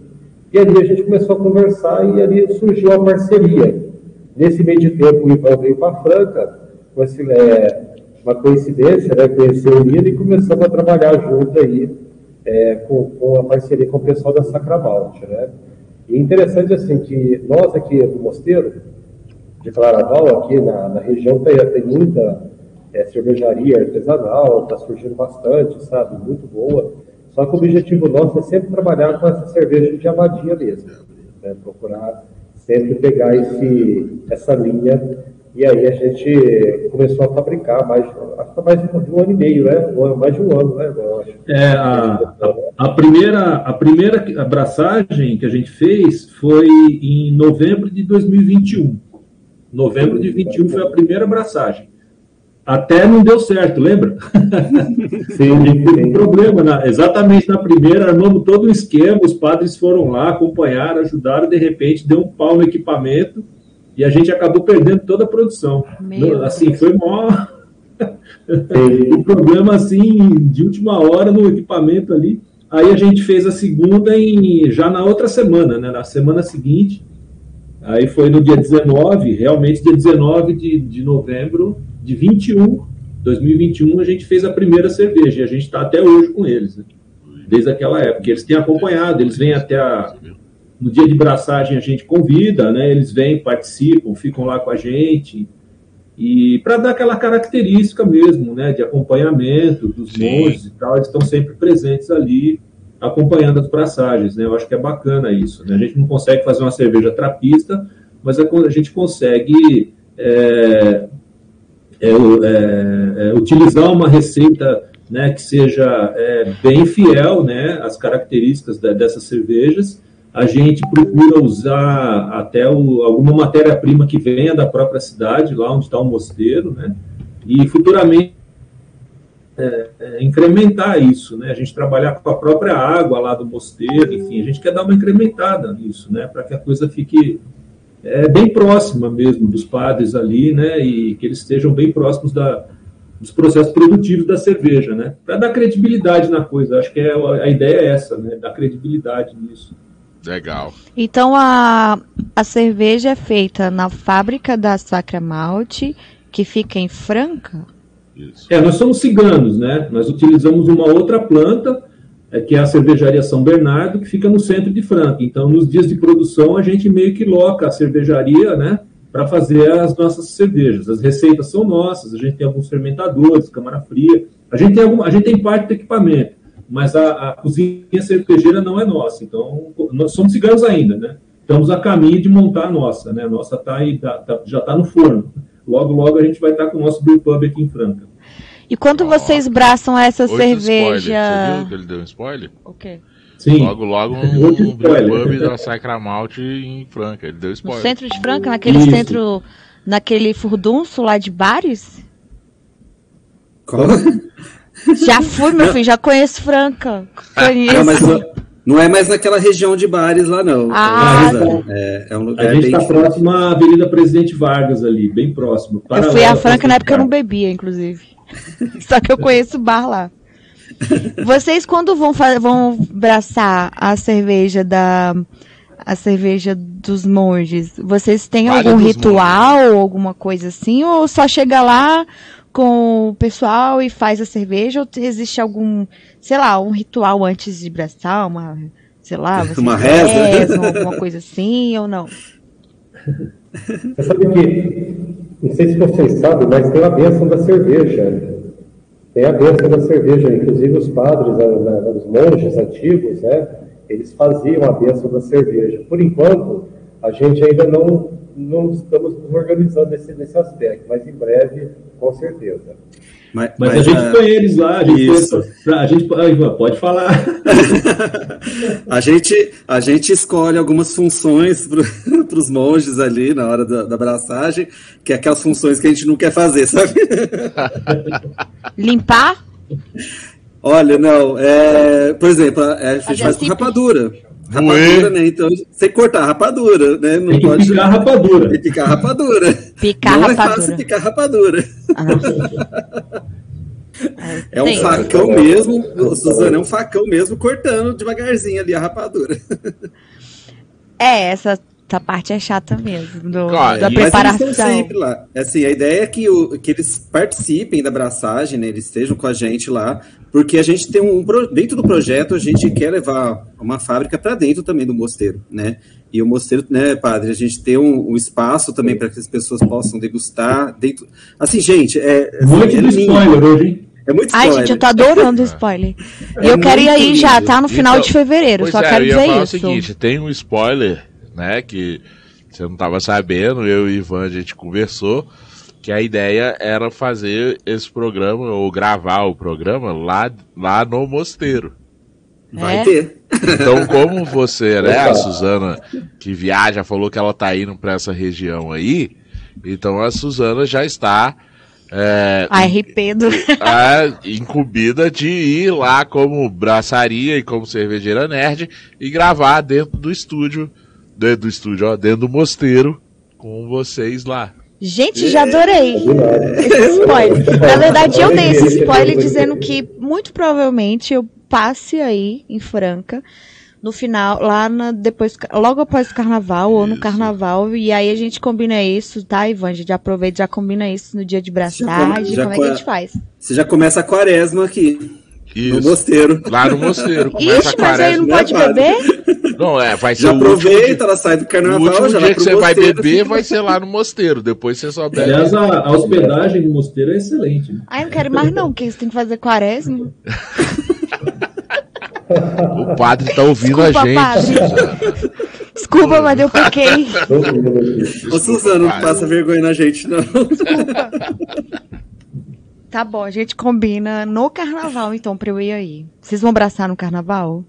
Speaker 5: E ali a gente começou a conversar e ali surgiu a parceria. Nesse meio de tempo, o Ivan veio para Franca, com esse, é, uma coincidência, né, conheceu o Nilo e começamos a trabalhar junto aí, é, com, com, a parceria com o pessoal da Sacramalt, né. E interessante, assim, que nós aqui do Mosteiro, de Claraval, aqui na, na região, tem, tem muita é, cervejaria artesanal, está surgindo bastante, sabe? Muito boa. Só que o objetivo nosso é sempre trabalhar com essa cerveja de abadia mesmo. Né? Procurar sempre pegar esse, essa linha. E aí a gente começou a fabricar mais, acho que mais de um ano e meio, né? Mais de um ano, né?
Speaker 6: É, a, a, primeira, a primeira abraçagem que a gente fez foi em novembro de 2021. Novembro de 2021 foi a primeira abraçagem. Até não deu certo, lembra? <laughs> Sim, teve um problema. Na, exatamente na primeira, armamos todo o esquema, os padres foram lá, acompanharam, ajudaram, de repente deu um pau no equipamento e a gente acabou perdendo toda a produção. Meu assim, Deus. foi maior. <laughs> um problema assim, de última hora no equipamento ali. Aí a gente fez a segunda em, já na outra semana, né? Na semana seguinte. Aí foi no dia 19, realmente dia 19 de, de novembro, de 21, 2021, a gente fez a primeira cerveja e a gente está até hoje com eles, né? desde aquela época. Eles têm acompanhado, eles vêm até a, no dia de braçagem a gente convida, né? Eles vêm, participam, ficam lá com a gente e para dar aquela característica mesmo, né, de acompanhamento dos monges e tal, eles estão sempre presentes ali acompanhando as braçagens, né? Eu acho que é bacana isso, né? A gente não consegue fazer uma cerveja trapista, mas a, gente consegue é, é, é, é, utilizar uma receita né, que seja é, bem fiel né, às características da, dessas cervejas. A gente procura usar até o, alguma matéria-prima que venha da própria cidade, lá onde está o mosteiro, né? E futuramente é, é, incrementar isso, né? A gente trabalhar com a própria água lá do mosteiro, enfim, a gente quer dar uma incrementada nisso, né? Para que a coisa fique é, bem próxima mesmo dos padres ali, né? E que eles estejam bem próximos da, dos processos produtivos da cerveja, né? Para dar credibilidade na coisa. Acho que é, a ideia é essa, né? Dar credibilidade nisso.
Speaker 1: Legal.
Speaker 2: Então a, a cerveja é feita na fábrica da Sacra Malte, que fica em Franca?
Speaker 6: Isso. É, nós somos ciganos, né? Nós utilizamos uma outra planta, é, que é a cervejaria São Bernardo, que fica no centro de Franca. Então, nos dias de produção, a gente meio que loca a cervejaria, né? Para fazer as nossas cervejas. As receitas são nossas, a gente tem alguns fermentadores, câmara fria, a gente tem, algum, a gente tem parte do equipamento, mas a, a cozinha cervejeira não é nossa. Então, nós somos ciganos ainda, né? Estamos a caminho de montar a nossa, né? A nossa tá aí, tá, tá, já está no forno. Logo, logo a gente vai estar com o nosso Brew Pub aqui em Franca.
Speaker 2: E quando vocês braçam essa cerveja.
Speaker 1: Você viu que ele deu um spoiler?
Speaker 2: O quê?
Speaker 1: Sim. Logo, logo um, um pub da Sacra Malte em Franca. Ele deu spoiler.
Speaker 2: No centro de Franca, naquele Isso. centro. Naquele furdunço lá de bares?
Speaker 4: Qual?
Speaker 2: Já fui, meu filho, já conheço Franca. Conheço.
Speaker 4: Não, mas, não é mais naquela região de bares lá, não.
Speaker 2: Ah,
Speaker 6: é, é, um lugar a gente está próximo à Avenida Presidente Vargas ali, bem próximo.
Speaker 2: Eu fui a Franca na época eu não bebia, inclusive. <laughs> Só que eu conheço o bar lá. Vocês quando vão vão braçar a cerveja da a cerveja dos monges, vocês têm vale algum ritual, monges. alguma coisa assim, ou só chega lá com o pessoal e faz a cerveja, ou existe algum, sei lá, um ritual antes de braçar, uma, sei lá, <laughs>
Speaker 4: uma reza,
Speaker 2: alguma coisa assim, ou não? <laughs>
Speaker 5: Você sabe que, não sei se vocês sabem, mas tem a bênção da cerveja. Tem a bênção da cerveja, inclusive os padres, os monges antigos, né? Eles faziam a bênção da cerveja. Por enquanto, a gente ainda não, não estamos nos organizando nesse, nesse aspecto, mas em breve, com certeza.
Speaker 6: Mas, mas, mas, a gente põe eles lá, a gente, isso. Põe, a gente pode falar. <laughs>
Speaker 4: a, gente, a gente escolhe algumas funções para <laughs> os monges ali na hora da, da abraçagem, que é aquelas funções que a gente não quer fazer, sabe?
Speaker 2: Limpar? <laughs>
Speaker 4: Olha, não, é, por exemplo, a, a gente faz com rapadura. Rapadura, né? Então, sem cortar rapadura, né?
Speaker 6: Não Tem pode picar rapadura.
Speaker 4: Tem que picar rapadura.
Speaker 2: Picar
Speaker 4: Não
Speaker 2: rapadura.
Speaker 4: é fácil picar rapadura. Ah. <laughs> É um facão mesmo, Suzana, é um facão mesmo cortando devagarzinho ali a rapadura.
Speaker 2: É, essa essa parte é chata mesmo, do, claro, da preparação. Mas eles
Speaker 4: sempre lá. Assim, a ideia é que, o, que eles participem da abraçagem, né, eles estejam com a gente lá, porque a gente tem um, dentro do projeto, a gente quer levar uma fábrica para dentro também do mosteiro, né, e o mosteiro, né, padre, a gente tem um, um espaço também para que as pessoas possam degustar dentro. Assim, gente, é. Assim,
Speaker 6: Muito é spoiler hoje, hein?
Speaker 4: É muito spoiler.
Speaker 2: Ai, gente, eu tô adorando o spoiler. E é eu quero ir aí já, tá? No final então, de fevereiro. Só é, quero dizer isso. o
Speaker 1: seguinte: tem um spoiler né? Que você não estava sabendo, eu e Ivan a gente conversou que a ideia era fazer esse programa ou gravar o programa lá, lá no mosteiro.
Speaker 4: Vai é. ter.
Speaker 1: Então, como você, <laughs> né, a Suzana, que viaja, falou que ela tá indo para essa região aí, então a Suzana já está é,
Speaker 2: a RP do... <laughs>
Speaker 1: é, incumbida de ir lá como braçaria e como cervejeira nerd e gravar dentro do estúdio dentro do estúdio, ó, dentro do mosteiro, com vocês lá.
Speaker 2: Gente, já adorei esse spoiler. Na verdade, eu dei esse spoiler dizendo que muito provavelmente eu passe aí em Franca no final, lá na, depois, logo após o carnaval isso. ou no carnaval, e aí a gente combina isso, tá, Ivan? A gente aproveita e já combina isso no dia de braçagem, como é que a gente faz?
Speaker 4: Você já começa a quaresma aqui. Isso. No mosteiro.
Speaker 1: Lá no mosteiro.
Speaker 2: Ixi, mas aí não pode beber?
Speaker 1: Não, é, vai ser
Speaker 4: já aproveita, ela sai do carnaval, o último
Speaker 1: já dia que você vai beber vai ser lá no mosteiro, depois você só bebe.
Speaker 6: Aliás, a, a hospedagem no mosteiro é excelente. Né?
Speaker 2: Ai, não quero mais não, porque você tem que fazer quaresma.
Speaker 1: o padre tá ouvindo Desculpa, a gente. Padre.
Speaker 2: Desculpa, mas eu pequei.
Speaker 4: Ô, Suzano, não passa vergonha na gente, não. Desculpa.
Speaker 2: Tá bom, a gente combina no carnaval, então, pra eu ir aí. Vocês vão abraçar no carnaval?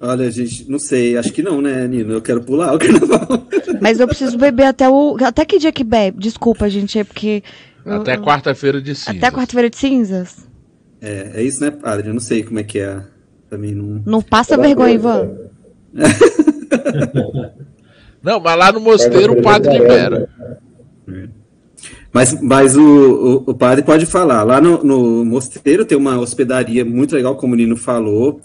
Speaker 4: Olha, gente, não sei, acho que não, né, Nino? Eu quero pular o <laughs> carnaval.
Speaker 2: Mas eu preciso beber até o. Até que dia que bebe? Desculpa, gente, é porque
Speaker 1: Até quarta-feira de cinzas.
Speaker 2: Até quarta-feira de cinzas?
Speaker 4: É, é isso, né, padre? Eu não sei como é que é. Também não.
Speaker 2: Não passa vergonha, Ivan. <laughs>
Speaker 1: não, mas lá no mosteiro o padre libera.
Speaker 4: Mas, mas o, o, o, padre pode falar. Lá no, no, mosteiro tem uma hospedaria muito legal, como o Nino falou.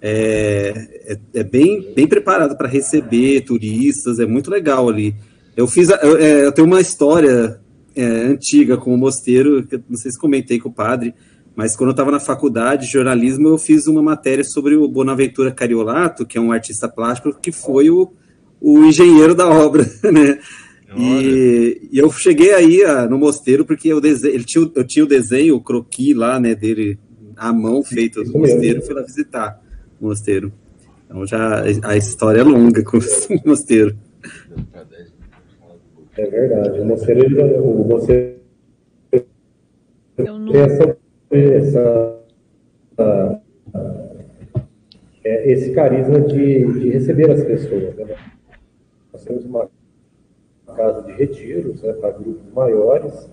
Speaker 4: É, é, é bem, bem preparado para receber turistas, é muito legal ali. Eu fiz, eu, é, eu tenho uma história é, antiga com o mosteiro, que não sei se comentei com o padre, mas quando eu estava na faculdade de jornalismo, eu fiz uma matéria sobre o Bonaventura Cariolato, que é um artista plástico, que foi o, o engenheiro da obra, <laughs> né? E, e, eu cheguei aí a, no mosteiro porque eu, desenho, ele tinha, eu tinha o desenho, o croqui lá, né, dele à mão feito no mosteiro, fui lá visitar o mosteiro. Então já a história é longa com o <laughs> mosteiro.
Speaker 5: É verdade, o mosteiro, o mosteiro tem essa, essa é, esse carisma de, de receber as pessoas. Né? Nós temos uma casa de retiros né, para grupos maiores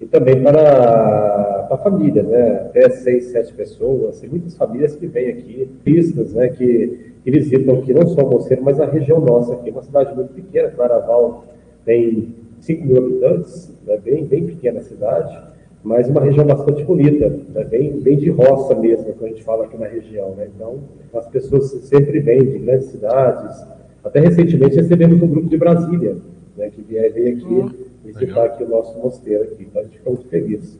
Speaker 5: e também para, a família, né, até seis, sete pessoas. Tem muitas famílias que vêm aqui, turistas, né, que, que visitam aqui não só o Moceiro, mas a região nossa aqui, uma cidade muito pequena, Claraval tem 5 mil habitantes, né, bem, bem pequena cidade, mas uma região bastante bonita, né, bem, bem de roça mesmo, que a gente fala aqui na região. Né? Então, as pessoas sempre vêm de grandes cidades. Até recentemente recebemos um grupo de Brasília, né, que vier veio aqui hum, visitar legal. aqui o nosso mosteiro aqui. Então a gente fica muito feliz.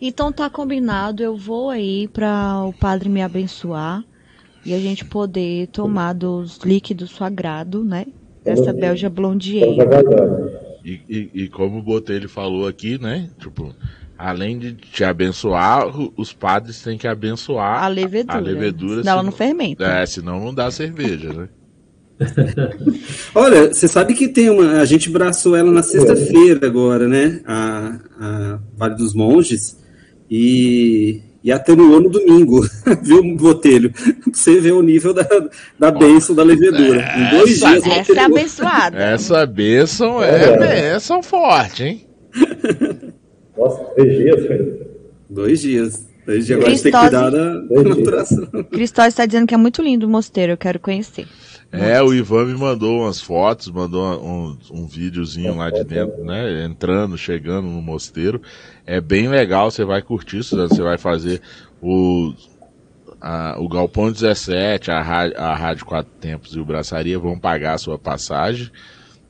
Speaker 2: Então tá combinado, eu vou aí para o padre me abençoar e a gente poder tomar dos líquidos sagrado, né? Dessa Belgia Blondier.
Speaker 1: E, e, e, como o Botelho falou aqui, né? Tipo, além de te abençoar, os padres têm que abençoar
Speaker 2: a levedura. A levedura senão ela não fermenta.
Speaker 1: É, senão não dá cerveja, né? <laughs>
Speaker 4: Olha, você sabe que tem uma. A gente braçou ela na sexta-feira agora, né? A, a, Vale dos Monges. E, e atenuou no domingo, <laughs> viu, Botelho? Você vê o nível da, da bênção da levedura.
Speaker 2: Essa, em dois dias. Essa é abençoada.
Speaker 1: Essa bênção é, é bênção forte, hein? <laughs>
Speaker 5: Nossa, três dias, velho.
Speaker 4: Dois dias. Dois dias agora tem que cuidar da maturação.
Speaker 2: Cristóvão está dizendo que é muito lindo o mosteiro, eu quero conhecer.
Speaker 1: É, o Ivan me mandou umas fotos, mandou um, um videozinho lá de dentro, né? Entrando, chegando no mosteiro. É bem legal, você vai curtir, você vai fazer o, a, o Galpão 17, a, a Rádio Quatro Tempos e o Braçaria vão pagar a sua passagem.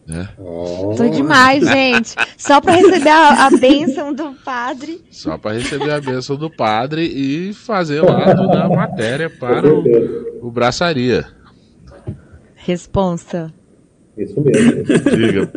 Speaker 1: Né?
Speaker 2: Oh. Tô demais, gente. Só para receber a, a bênção do padre.
Speaker 1: Só para receber a bênção do padre e fazer lá toda a matéria para o, o Braçaria.
Speaker 2: Responsa.
Speaker 5: Isso mesmo. <laughs>
Speaker 1: Diga.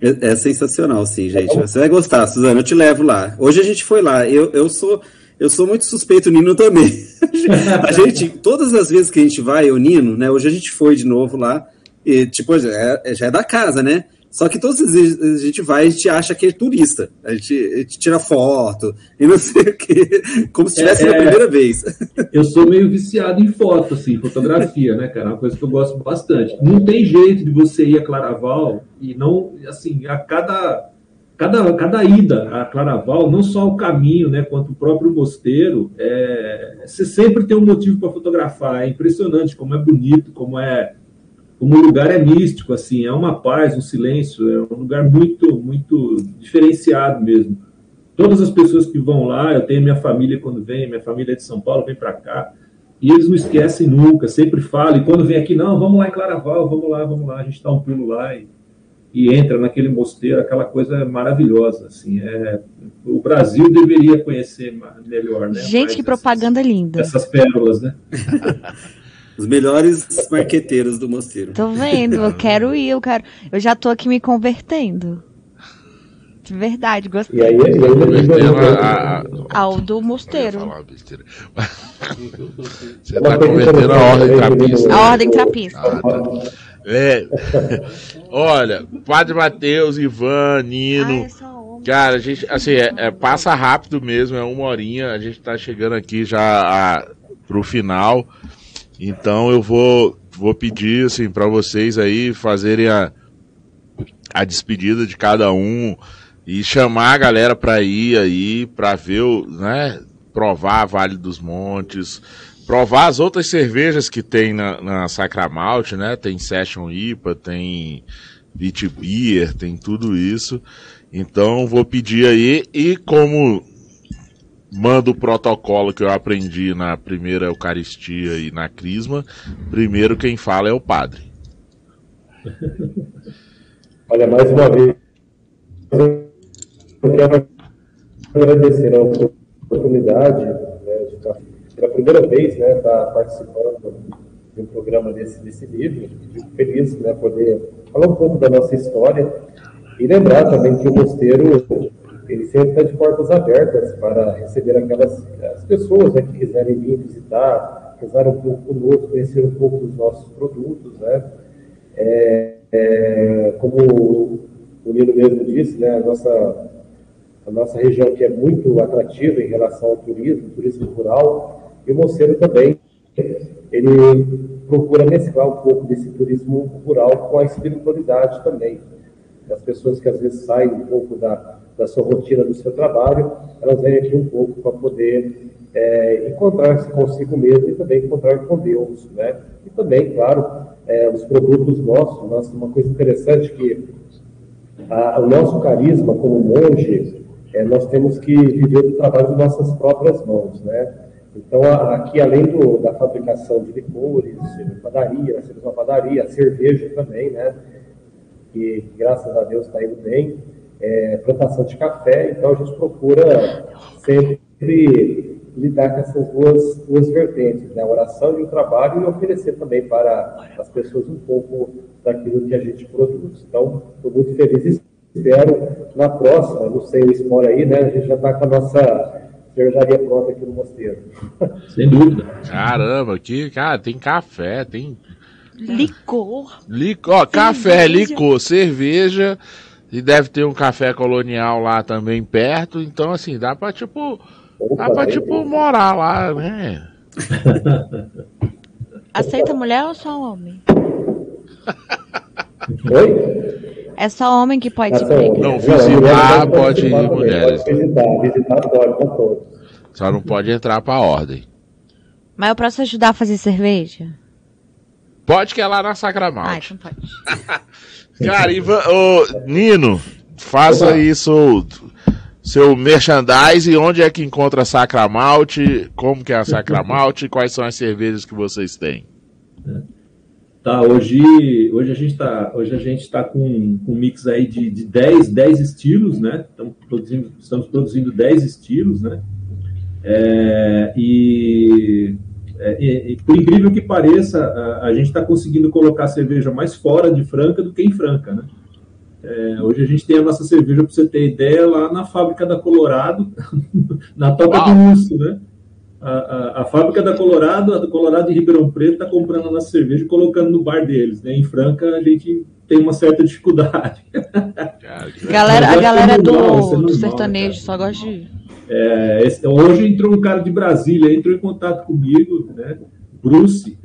Speaker 4: É, é, sensacional, sim, gente. Você vai gostar, Suzana. Eu te levo lá. Hoje a gente foi lá. Eu, eu sou eu sou muito suspeito, o Nino também. <laughs> a gente, todas as vezes que a gente vai, o Nino, né? Hoje a gente foi de novo lá. E, tipo, já é, já é da casa, né? Só que todas as vezes a gente vai, a gente acha que é turista. A gente, a gente tira foto <laughs> e não sei o quê, como se tivesse é, a primeira vez.
Speaker 6: Eu sou meio viciado em foto, assim, fotografia, né, cara? É uma coisa que eu gosto bastante. Não tem jeito de você ir a Claraval e não, assim, a cada, cada, cada ida a Claraval, não só o caminho, né, quanto o próprio mosteiro, é, você sempre tem um motivo para fotografar. É impressionante como é bonito, como é como o lugar é místico, assim, é uma paz, um silêncio, é um lugar muito, muito diferenciado mesmo. Todas as pessoas que vão lá, eu tenho minha família quando vem, minha família é de São Paulo, vem para cá, e eles não esquecem nunca, sempre falam, e quando vem aqui, não, vamos lá em Claraval, vamos lá, vamos lá, a gente dá um pulo lá e, e entra naquele mosteiro, aquela coisa maravilhosa, assim, é, o Brasil deveria conhecer melhor, né?
Speaker 2: Gente, Mais que propaganda
Speaker 6: essas,
Speaker 2: linda.
Speaker 6: Essas pérolas, né? <laughs>
Speaker 4: Os melhores marqueteiros do mosteiro.
Speaker 2: Tô vendo, eu quero ir, eu quero. Eu já tô aqui me convertendo. De verdade, gostei. E aí,
Speaker 1: convertendo a, a,
Speaker 2: ao do mosteiro.
Speaker 1: Você tá convertendo a ordem trapista.
Speaker 2: A ordem trapista. Ah, tá.
Speaker 1: É. Olha, Padre Mateus, Ivan, Nino. Ah, cara, a gente, assim, é, é, passa rápido mesmo, é uma horinha. A gente tá chegando aqui já a, pro final. Então eu vou, vou pedir assim para vocês aí fazerem a, a despedida de cada um, E chamar a galera para ir aí, para ver, né, provar a Vale dos Montes, provar as outras cervejas que tem na, na Sacramalt, né? Tem Session IPA, tem Beer, tem tudo isso. Então vou pedir aí e como manda o protocolo que eu aprendi na primeira Eucaristia e na Crisma, primeiro quem fala é o padre. <laughs>
Speaker 5: Olha, mais uma vez, eu quero agradecer a oportunidade né, de estar pela primeira vez né, estar participando de um programa desse, desse nível. Fico feliz né, poder falar um pouco da nossa história e lembrar também que o mosteiro ele sempre está de portas abertas para receber aquelas as pessoas né, que quiserem vir visitar, rezar um pouco conosco, conhecer um pouco dos nossos produtos. Né? É, é, como o Nino mesmo disse, né, a, nossa, a nossa região que é muito atrativa em relação ao turismo, turismo rural, e o Moceiro também, ele procura mesclar um pouco desse turismo rural com a espiritualidade também. As pessoas que às vezes saem um pouco da, da sua rotina, do seu trabalho, elas vêm aqui um pouco para poder é, encontrar-se consigo mesmo e também encontrar com Deus, né? E também, claro, é, os produtos nossos, nossa, uma coisa interessante que a, o nosso carisma como monge, é, nós temos que viver do trabalho de nossas próprias mãos, né? Então, aqui, além do, da fabricação de licores, padaria, nós uma padaria, cerveja também, né? Que, graças a Deus, está indo bem. É, plantação de café, então a gente procura sempre lidar com essas duas, duas vertentes, né? a oração e o trabalho, e oferecer também para as pessoas um pouco daquilo que a gente produz. Então, estou muito feliz e espero na próxima, não sei o Espora aí, né? A gente já está com a nossa cervejaria pronta aqui no mosteiro. <laughs>
Speaker 1: Sem dúvida. Caramba, aqui, cara, tem café, tem.
Speaker 2: Licor.
Speaker 1: Licor, café, licor, cerveja. E deve ter um café colonial lá também perto. Então, assim, dá pra, tipo. Opa, dá pra, tipo, morar lá, né? <laughs>
Speaker 2: Aceita mulher ou só homem?
Speaker 5: Oi?
Speaker 2: É só homem que pode
Speaker 1: ir. Não, visitar pode ir mulheres. Pode visitar, visitar pode com todos. Só não pode entrar pra ordem.
Speaker 2: Mas eu posso ajudar a fazer cerveja?
Speaker 1: Pode que é lá na Sacramento. Ah, então pode. <laughs> Cara, Ivan, ô, Nino, faça Opa. isso, seu merchandise, onde é que encontra a Sacramalte, como que é a Sacramalte, <laughs> quais são as cervejas que vocês têm?
Speaker 6: Tá, hoje, hoje a gente está hoje a gente está com, com um mix aí de, de 10, 10 estilos, né? Estamos produzindo, estamos produzindo 10 estilos, né? É, e, é, e, e, por incrível que pareça, a, a gente está conseguindo colocar a cerveja mais fora de Franca do que em Franca, né? É, hoje a gente tem a nossa cerveja, para você ter ideia, lá na fábrica da Colorado, <laughs> na Toca Uau. do Urso, né? a, a, a, fábrica da Colorado, a do Colorado de Ribeirão Preto, está comprando a nossa cerveja e colocando no bar deles. Né? Em Franca, a gente tem uma certa dificuldade. <laughs>
Speaker 2: galera, a galera é do, normal, do sertanejo só gosta de.
Speaker 6: É, esse, hoje entrou um cara de Brasília, entrou em contato comigo, né? Bruce.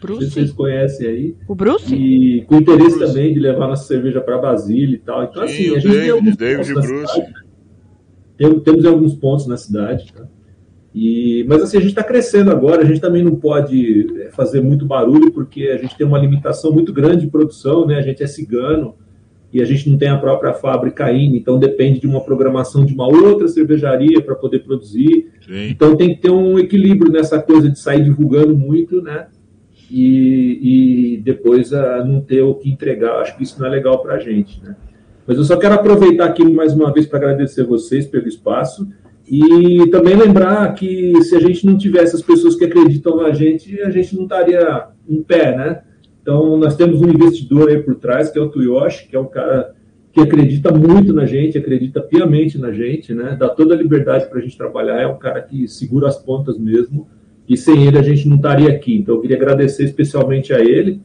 Speaker 6: Bruce? <laughs> vocês conhecem aí.
Speaker 2: O Bruce?
Speaker 6: E com interesse Bruce. também de levar nossa cerveja para Brasília e tal. Então, Sim, assim, a gente David, tem alguns David pontos Bruce. Tem, temos alguns pontos na cidade, tá? E, mas assim, a gente está crescendo agora, a gente também não pode é, fazer muito barulho, porque a gente tem uma limitação muito grande de produção, né? A gente é cigano e a gente não tem a própria fábrica ainda, então depende de uma programação de uma outra cervejaria para poder produzir. Sim. Então tem que ter um equilíbrio nessa coisa de sair divulgando muito, né? E, e depois a, não ter o que entregar. Acho que isso não é legal para a gente, né? Mas eu só quero aproveitar aqui mais uma vez para agradecer vocês pelo espaço e também lembrar que se a gente não tivesse as pessoas que acreditam na gente, a gente não estaria em pé, né? Então, nós temos um investidor aí por trás, que é o Tuyoshi, que é um cara que acredita muito na gente, acredita piamente na gente, né? Dá toda a liberdade para a gente trabalhar, é um cara que segura as pontas mesmo, e sem ele a gente não estaria aqui. Então, eu queria agradecer especialmente a ele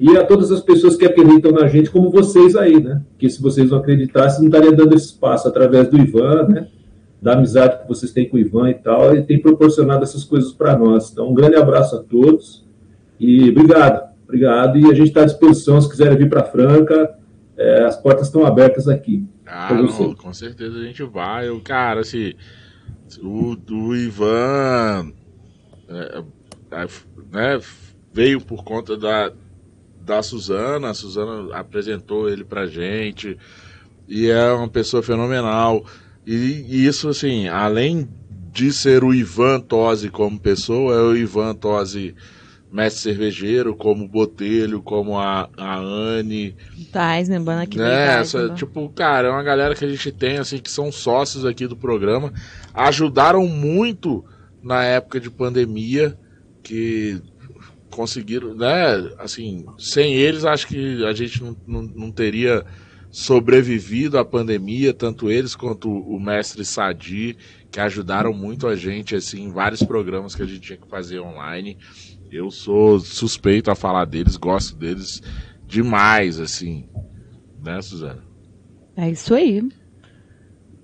Speaker 6: e a todas as pessoas que acreditam na gente, como vocês aí, né? Que se vocês não acreditassem, não estaria dando esse espaço através do Ivan, né? da amizade que vocês têm com o Ivan e tal, e tem proporcionado essas coisas para nós. Então, um grande abraço a todos e obrigado, obrigado. E a gente está à disposição, se quiserem vir para Franca, é, as portas estão abertas aqui.
Speaker 1: Ah, não, com certeza a gente vai. O cara, assim, o, o Ivan é, é, né, veio por conta da, da Suzana, a Suzana apresentou ele pra gente, e é uma pessoa fenomenal. E, e isso, assim, além de ser o Ivan Tosi como pessoa, é o Ivan Tosi mestre cervejeiro, como Botelho, como a, a Anne.
Speaker 2: Taisman, aqui
Speaker 1: né? Essa, tipo, cara, é uma galera que a gente tem, assim, que são sócios aqui do programa. Ajudaram muito na época de pandemia, que conseguiram, né? Assim, sem eles, acho que a gente não, não, não teria sobrevivido à pandemia, tanto eles quanto o mestre Sadi, que ajudaram muito a gente, assim, em vários programas que a gente tinha que fazer online. Eu sou suspeito a falar deles, gosto deles demais, assim. Né, Suzana?
Speaker 2: É isso aí.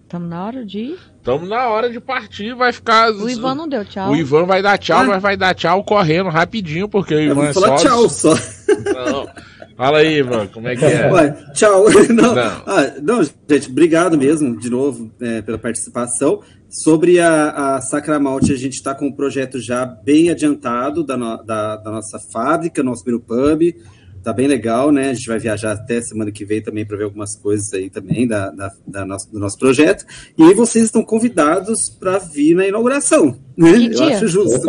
Speaker 2: Estamos na hora de.
Speaker 1: Estamos na hora de partir, vai ficar.
Speaker 2: O Ivan não deu tchau.
Speaker 1: O Ivan vai dar tchau, ah. mas vai dar tchau correndo rapidinho, porque o Ivan é
Speaker 4: só. tchau só.
Speaker 1: Não. Fala aí, Ivan, como é que é?
Speaker 4: Ué, tchau. <laughs> Não, não. Ah, não. gente, obrigado mesmo de novo é, pela participação. Sobre a, a Sacramalte, a gente está com um projeto já bem adiantado da, no, da, da nossa fábrica, nosso primeiro pub. Tá bem legal, né? A gente vai viajar até semana que vem também para ver algumas coisas aí também da, da, da nosso, do nosso projeto. E vocês estão convidados para vir na inauguração. Né? Que Eu dia? acho justo.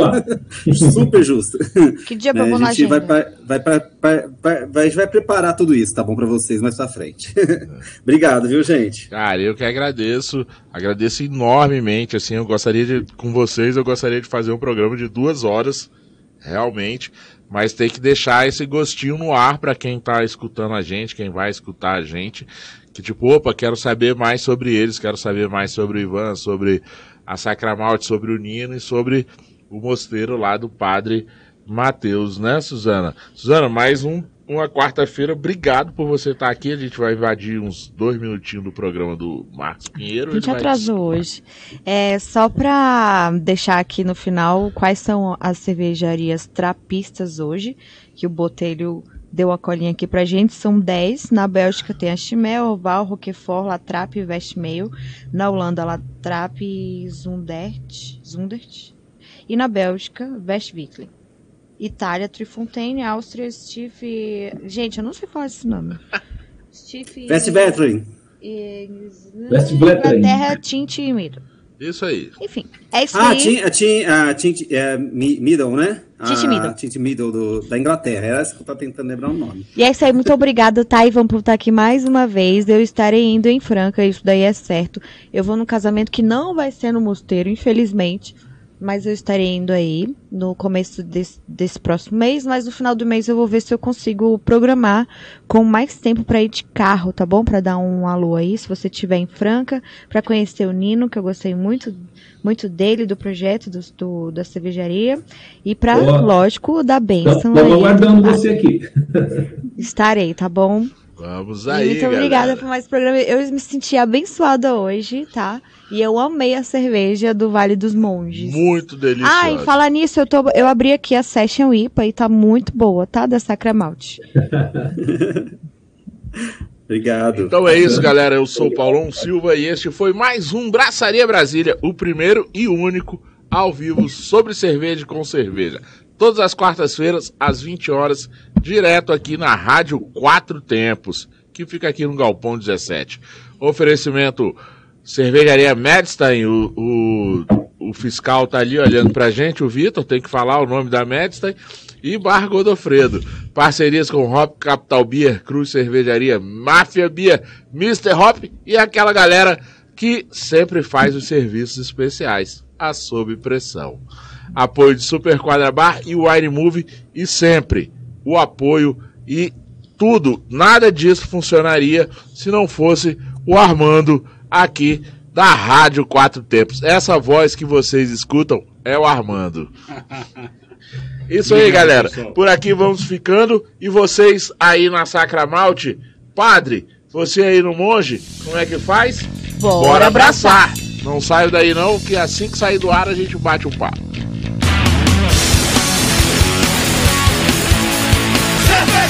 Speaker 4: <laughs> Super justo.
Speaker 2: Que dia para né?
Speaker 4: A gente vai, pra, vai, pra, pra, vai, vai preparar tudo isso, tá bom para vocês mais para frente. <laughs> Obrigado, viu, gente?
Speaker 1: Cara, eu que agradeço. Agradeço enormemente. Assim, eu gostaria de, com vocês, eu gostaria de fazer um programa de duas horas, realmente mas tem que deixar esse gostinho no ar para quem está escutando a gente, quem vai escutar a gente, que tipo, opa, quero saber mais sobre eles, quero saber mais sobre o Ivan, sobre a Sacramalte, sobre o Nino e sobre o mosteiro lá do Padre Mateus, né, Suzana? Suzana, mais um uma quarta-feira. Obrigado por você estar aqui. A gente vai invadir uns dois minutinhos do programa do Marcos Pinheiro.
Speaker 2: A gente atrasou vai... hoje. É, só para deixar aqui no final quais são as cervejarias trapistas hoje, que o Botelho deu a colinha aqui pra gente, são 10. Na Bélgica tem a Chimel, Oval, Roquefort, Latrap e Westmail. Na Holanda, Latrap e Zundert. Zundert. E na Bélgica, Westwickley. Itália, Trifontaine, Áustria, Steve. Gente, eu não sei falar esse nome. <laughs>
Speaker 4: Steve. Westvetrin.
Speaker 2: Inglaterra, Tint e Middle.
Speaker 1: Isso aí.
Speaker 2: Enfim, é isso
Speaker 4: ah,
Speaker 2: aí.
Speaker 4: Ah, Tint, uh, Tint é, Middle, né?
Speaker 2: Tint Middle.
Speaker 4: Tint Middle do, da Inglaterra. Era essa que eu tô tentando lembrar o nome.
Speaker 2: E é isso aí. Muito obrigada, tá? E vamos por estar aqui mais uma vez. Eu estarei indo em Franca, isso daí é certo. Eu vou no casamento que não vai ser no mosteiro, infelizmente mas eu estarei indo aí no começo desse, desse, próximo mês, mas no final do mês eu vou ver se eu consigo programar com mais tempo para ir de carro, tá bom? Para dar um alô aí, se você estiver em Franca, para conhecer o Nino, que eu gostei muito muito dele, do projeto do, do da cervejaria, e para, lógico, da bênção.
Speaker 6: Estou aguardando tá? você aqui.
Speaker 2: Estarei, tá bom?
Speaker 1: Vamos aí,
Speaker 2: Muito obrigada galera. por mais programa. Eu me senti abençoada hoje, tá? E eu amei a cerveja do Vale dos Monges.
Speaker 1: Muito deliciosa.
Speaker 2: Ah, e falar nisso, eu, tô, eu abri aqui a Session IPA e tá muito boa, tá? Da Sacra Malte. <laughs>
Speaker 4: Obrigado.
Speaker 1: Então é isso, galera. Eu sou o Paulão Silva e este foi mais um Braçaria Brasília, o primeiro e único ao vivo sobre cerveja com cerveja. Todas as quartas-feiras, às 20 horas, direto aqui na Rádio Quatro Tempos, que fica aqui no Galpão 17. Oferecimento Cervejaria Medstein, o, o, o, fiscal tá ali olhando pra gente, o Vitor, tem que falar o nome da Medstein. E Bar Godofredo. Parcerias com Hop Capital Beer, Cruz Cervejaria, Máfia Beer, Mr. Hop e aquela galera que sempre faz os serviços especiais, a sob pressão. Apoio de Super Quadra Bar e Wine Move e sempre o apoio e tudo, nada disso funcionaria se não fosse o Armando aqui da Rádio Quatro Tempos. Essa voz que vocês escutam é o Armando. <laughs> Isso aí, galera. Por aqui vamos ficando. E vocês aí na Sacra Malte, padre, você aí no monge, como é que faz?
Speaker 2: Bora, Bora abraçar.
Speaker 1: Não saio daí não, que assim que sair do ar a gente bate um papo.